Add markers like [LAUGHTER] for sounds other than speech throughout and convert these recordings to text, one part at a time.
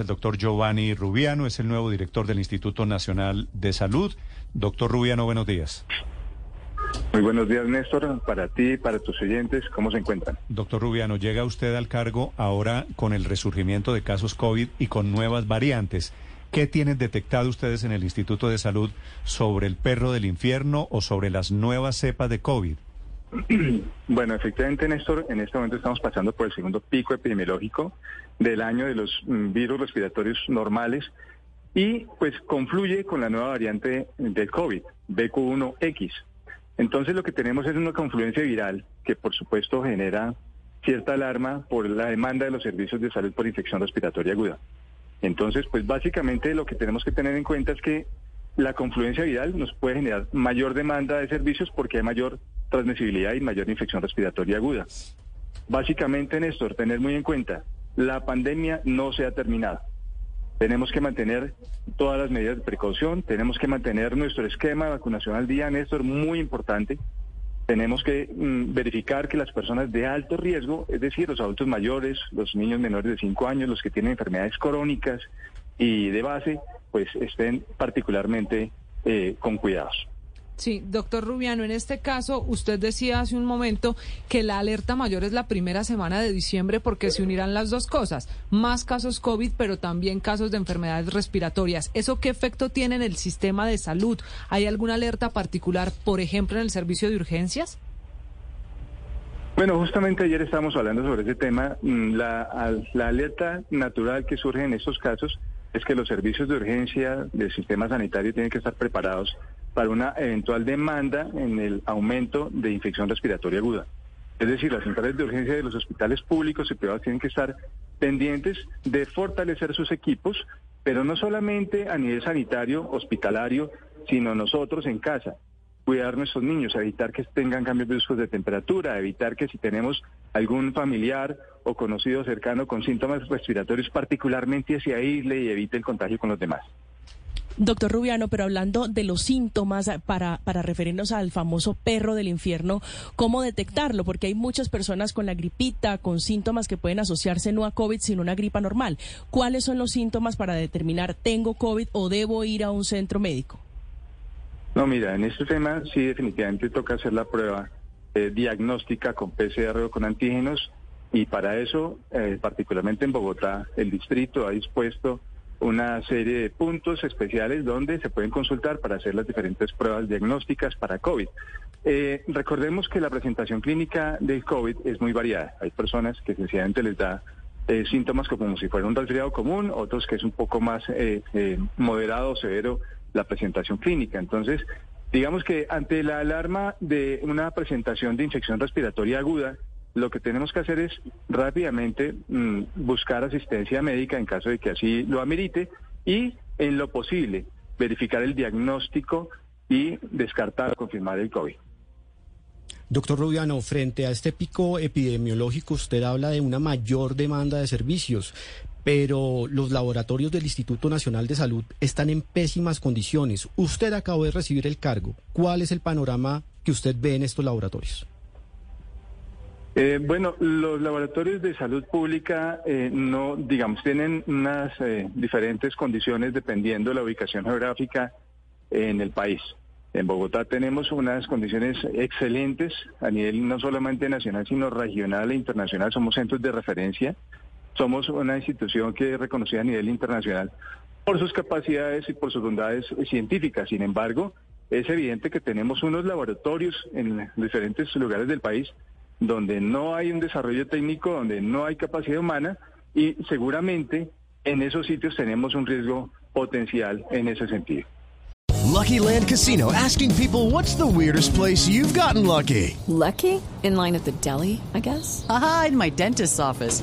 El doctor Giovanni Rubiano es el nuevo director del Instituto Nacional de Salud. Doctor Rubiano, buenos días. Muy buenos días, Néstor. Para ti, para tus oyentes, ¿cómo se encuentran? Doctor Rubiano, llega usted al cargo ahora con el resurgimiento de casos COVID y con nuevas variantes. ¿Qué tienen detectado ustedes en el Instituto de Salud sobre el perro del infierno o sobre las nuevas cepas de COVID? [CLEARS THROAT] Bueno, efectivamente, Néstor, en este momento estamos pasando por el segundo pico epidemiológico del año de los mm, virus respiratorios normales y pues confluye con la nueva variante del COVID, BQ1X. Entonces lo que tenemos es una confluencia viral que por supuesto genera cierta alarma por la demanda de los servicios de salud por infección respiratoria aguda. Entonces, pues básicamente lo que tenemos que tener en cuenta es que la confluencia viral nos puede generar mayor demanda de servicios porque hay mayor transmisibilidad y mayor infección respiratoria aguda. Básicamente, Néstor, tener muy en cuenta, la pandemia no se ha terminado. Tenemos que mantener todas las medidas de precaución, tenemos que mantener nuestro esquema de vacunación al día, Néstor, muy importante. Tenemos que mm, verificar que las personas de alto riesgo, es decir, los adultos mayores, los niños menores de 5 años, los que tienen enfermedades crónicas y de base, pues estén particularmente eh, con cuidados. Sí, doctor Rubiano, en este caso usted decía hace un momento que la alerta mayor es la primera semana de diciembre porque se unirán las dos cosas, más casos COVID, pero también casos de enfermedades respiratorias. ¿Eso qué efecto tiene en el sistema de salud? ¿Hay alguna alerta particular, por ejemplo, en el servicio de urgencias? Bueno, justamente ayer estábamos hablando sobre ese tema. Mm, la, la alerta natural que surge en estos casos es que los servicios de urgencia del sistema sanitario tienen que estar preparados para una eventual demanda en el aumento de infección respiratoria aguda. Es decir, las centrales de urgencia de los hospitales públicos y privados tienen que estar pendientes de fortalecer sus equipos, pero no solamente a nivel sanitario, hospitalario, sino nosotros en casa. Cuidar a nuestros niños, evitar que tengan cambios bruscos de temperatura, evitar que si tenemos algún familiar o conocido cercano con síntomas respiratorios, particularmente se aísle y evite el contagio con los demás. Doctor Rubiano, pero hablando de los síntomas para, para referirnos al famoso perro del infierno, ¿cómo detectarlo? Porque hay muchas personas con la gripita, con síntomas que pueden asociarse no a COVID, sino a una gripa normal. ¿Cuáles son los síntomas para determinar tengo COVID o debo ir a un centro médico? No, mira, en este tema sí definitivamente toca hacer la prueba eh, diagnóstica con PCR o con antígenos y para eso, eh, particularmente en Bogotá, el distrito ha dispuesto una serie de puntos especiales donde se pueden consultar para hacer las diferentes pruebas diagnósticas para COVID. Eh, recordemos que la presentación clínica del COVID es muy variada. Hay personas que sencillamente les da eh, síntomas como si fuera un resfriado común, otros que es un poco más eh, moderado o severo la presentación clínica. Entonces, digamos que ante la alarma de una presentación de infección respiratoria aguda, lo que tenemos que hacer es rápidamente mm, buscar asistencia médica en caso de que así lo amerite y en lo posible verificar el diagnóstico y descartar o confirmar el COVID. Doctor Rubiano, frente a este pico epidemiológico, usted habla de una mayor demanda de servicios, pero los laboratorios del Instituto Nacional de Salud están en pésimas condiciones. Usted acabó de recibir el cargo. ¿Cuál es el panorama que usted ve en estos laboratorios? Eh, bueno, los laboratorios de salud pública eh, no, digamos, tienen unas eh, diferentes condiciones dependiendo de la ubicación geográfica en el país. En Bogotá tenemos unas condiciones excelentes a nivel no solamente nacional, sino regional e internacional. Somos centros de referencia. Somos una institución que es reconocida a nivel internacional por sus capacidades y por sus bondades científicas. Sin embargo, es evidente que tenemos unos laboratorios en diferentes lugares del país donde no hay un desarrollo técnico, donde no hay capacidad humana y seguramente en esos sitios tenemos un riesgo potencial en ese sentido. Lucky Land Casino asking people what's the weirdest place you've gotten lucky? Lucky? In line at the deli, I guess. Aha, in my dentist's office.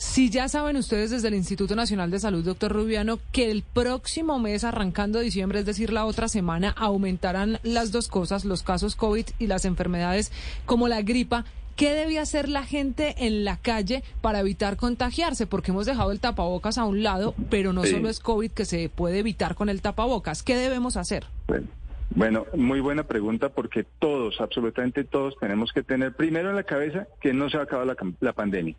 Si ya saben ustedes desde el Instituto Nacional de Salud, doctor Rubiano, que el próximo mes, arrancando diciembre, es decir, la otra semana, aumentarán las dos cosas, los casos COVID y las enfermedades como la gripa. ¿Qué debe hacer la gente en la calle para evitar contagiarse? Porque hemos dejado el tapabocas a un lado, pero no Sí. solo es COVID que se puede evitar con el tapabocas. ¿Qué debemos hacer? Bueno, bueno, muy buena pregunta porque todos, absolutamente todos, tenemos que tener primero en la cabeza que no se va a acabar la, la pandemia.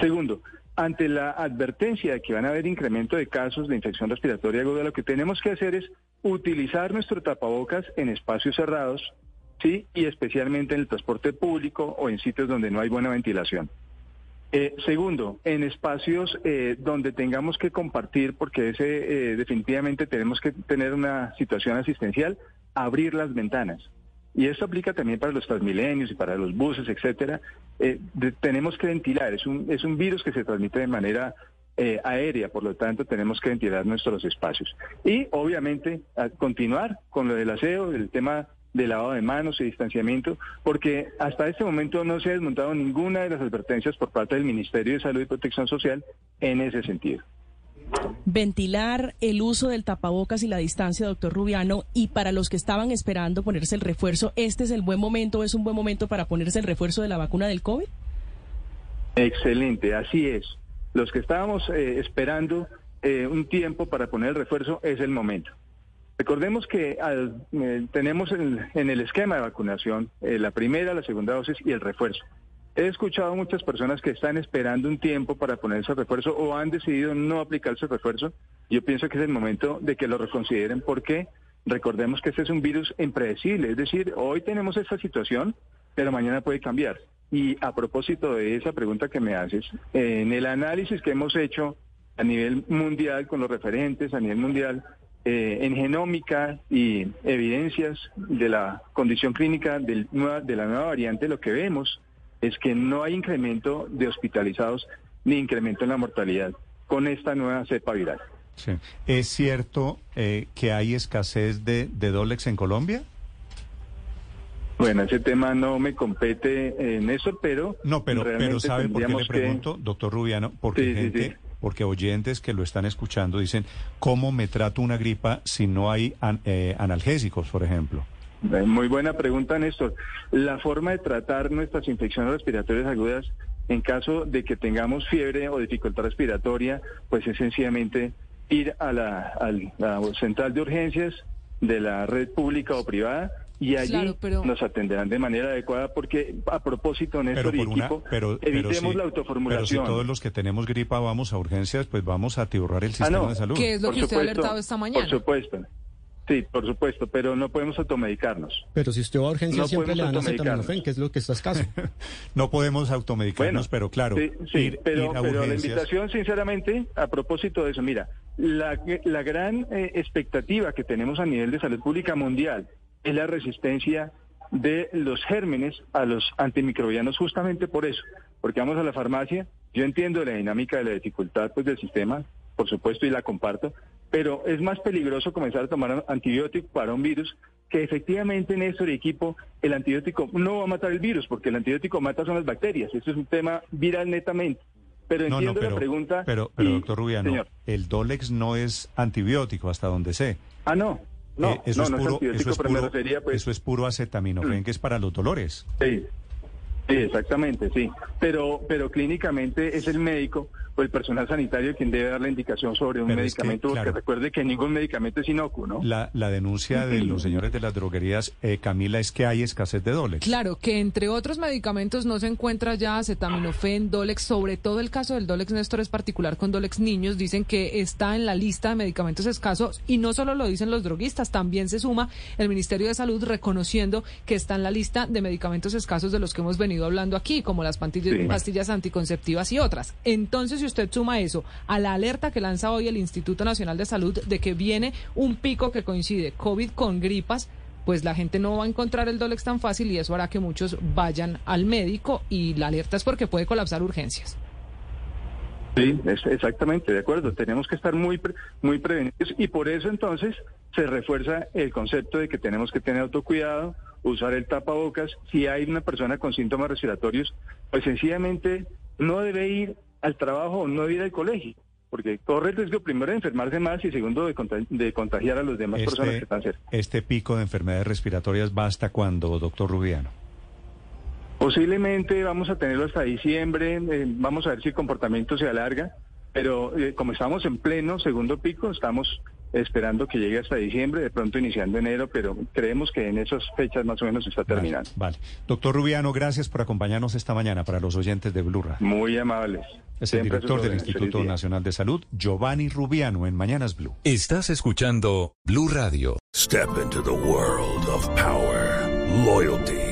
Segundo, ante la advertencia de que van a haber incremento de casos de infección respiratoria aguda, lo que tenemos que hacer es utilizar nuestro tapabocas en espacios cerrados, sí, y especialmente en el transporte público o en sitios donde no hay buena ventilación. Eh, segundo, en espacios eh, donde tengamos que compartir, porque ese eh, definitivamente tenemos que tener una situación asistencial, abrir las ventanas. Y eso aplica también para los transmilenios y para los buses, etcétera. Eh, tenemos que ventilar. Es un, es un virus que se transmite de manera eh, aérea, por lo tanto tenemos que ventilar nuestros espacios. Y obviamente a continuar con lo del aseo, el tema de lavado de manos y distanciamiento, porque hasta este momento no se ha desmontado ninguna de las advertencias por parte del Ministerio de Salud y Protección Social en ese sentido. Ventilar el uso del tapabocas y la distancia, doctor Rubiano, y para los que estaban esperando ponerse el refuerzo, ¿este es el buen momento, es un buen momento para ponerse el refuerzo de la vacuna del COVID? Excelente, así es. Los que estábamos eh, esperando eh, un tiempo para poner el refuerzo es el momento. Recordemos que al- eh, tenemos en, el esquema de vacunación eh, la primera, la segunda dosis y el refuerzo. He escuchado muchas personas que están esperando un tiempo para ponerse el refuerzo o han decidido no aplicarse el refuerzo. Yo pienso que es el momento de que lo reconsideren porque recordemos que este es un virus impredecible. Es decir, hoy tenemos esta situación, pero mañana puede cambiar. Y a propósito de esa pregunta que me haces, en el análisis que hemos hecho a nivel mundial con los referentes, a nivel mundial, eh, en genómica y evidencias de la condición clínica del de la nueva variante, lo que vemos es que no hay incremento de hospitalizados ni incremento en la mortalidad con esta nueva cepa viral. Sí. ¿Es cierto eh, que hay escasez de, de Dolex en Colombia? Bueno, ese tema no me compete en eso, pero No, pero, pero ¿sabe por qué le que- pregunto, doctor Rubiano? Porque Sí, sí, gente, sí. porque oyentes que lo están escuchando dicen, ¿cómo me trato una gripa si no hay an- eh, analgésicos, por ejemplo? Muy buena pregunta, Néstor. La forma de tratar nuestras infecciones respiratorias agudas en caso de que tengamos fiebre o dificultad respiratoria, pues es sencillamente ir a la, al- la central de urgencias de la red pública o privada y allí Claro, pero- nos atenderán de manera adecuada porque a propósito, Néstor y por una- equipo, pero, pero evitemos si- la Pero autoformulación. si todos los que tenemos gripa vamos a urgencias, pues vamos a atiborrar el Ah, sistema no. de salud. ¿Qué es lo Por que usted ha supuesto, alertado esta mañana? Por supuesto. Sí, por supuesto, pero no podemos automedicarnos. Pero si usted va a urgencias No siempre le podemos dan automedicarnos. acetaminofén, que es lo que está escaso. [LAUGHS] No podemos automedicarnos, pero claro, Sí, sí, ir, pero, ir a pero la invitación, sinceramente, a propósito de eso, mira, la, la gran eh, expectativa que tenemos a nivel de salud pública mundial es la resistencia de los gérmenes a los antimicrobianos justamente por eso, porque vamos a la farmacia, yo entiendo la dinámica de la dificultad pues del sistema, por supuesto, y la comparto, pero es más peligroso comenzar a tomar antibiótico para un virus que efectivamente, Néstor y equipo, el antibiótico no va a matar el virus, porque el antibiótico mata son las bacterias. Esto es un tema viral netamente. Pero No, no, entiendo pero, la pregunta. pero, pero y- doctor Rubiano, señor. el Dolex no es antibiótico, hasta donde sé. Ah, no. No, Eh, eso, no, es es puro, antibiótico, eso, es pero puro, pues- eso es puro acetaminofén, Mm. que es para los dolores. Sí, sí, exactamente, sí. Pero, pero clínicamente es el médico o el personal sanitario quien debe dar la indicación sobre un Pero es que, medicamento, porque recuerde que ningún medicamento es inocuo, ¿no? La, la denuncia de los señores de las droguerías, eh, Camila, es que hay escasez de Dolex. Claro, que entre otros medicamentos no se encuentra ya acetaminofén, Dolex, sobre todo el caso del Dolex Néstor es particular con Dolex niños, dicen que está en la lista de medicamentos escasos y no solo lo dicen los droguistas, también se suma el Ministerio de Salud reconociendo que está en la lista de medicamentos escasos de los que hemos venido hablando aquí, como las pastillas, Sí. pastillas anticonceptivas y otras. Entonces, si usted suma eso a la alerta que lanza hoy el Instituto Nacional de Salud de que viene un pico que coincide COVID con gripas, pues la gente no va a encontrar el Dolex tan fácil y eso hará que muchos vayan al médico y la alerta es porque puede colapsar urgencias. Sí, exactamente, de acuerdo. Tenemos que estar muy, muy prevenidos y por eso entonces se refuerza el concepto de que tenemos que tener autocuidado, usar el tapabocas. Si hay una persona con síntomas respiratorios, pues sencillamente no debe ir al trabajo o no debe ir al colegio, porque corre el riesgo primero de enfermarse más y segundo de, contagiar a las demás este personas que están cerca. ¿Este pico de enfermedades respiratorias va hasta cuándo, doctor Rubiano? Posiblemente vamos a tenerlo hasta diciembre, eh, vamos a ver si el comportamiento se alarga, pero eh, como estamos en pleno segundo pico, estamos esperando que llegue hasta diciembre, de pronto iniciando enero, pero creemos que en esas fechas más o menos está terminando. Vale. Doctor Rubiano, gracias por acompañarnos esta mañana para los oyentes de Blurra. Muy amables. Es el director del Instituto Nacional de Salud, Giovanni Rubiano, en Mañanas Blue. Estás escuchando Blue Radio. Step into the world of power, loyalty.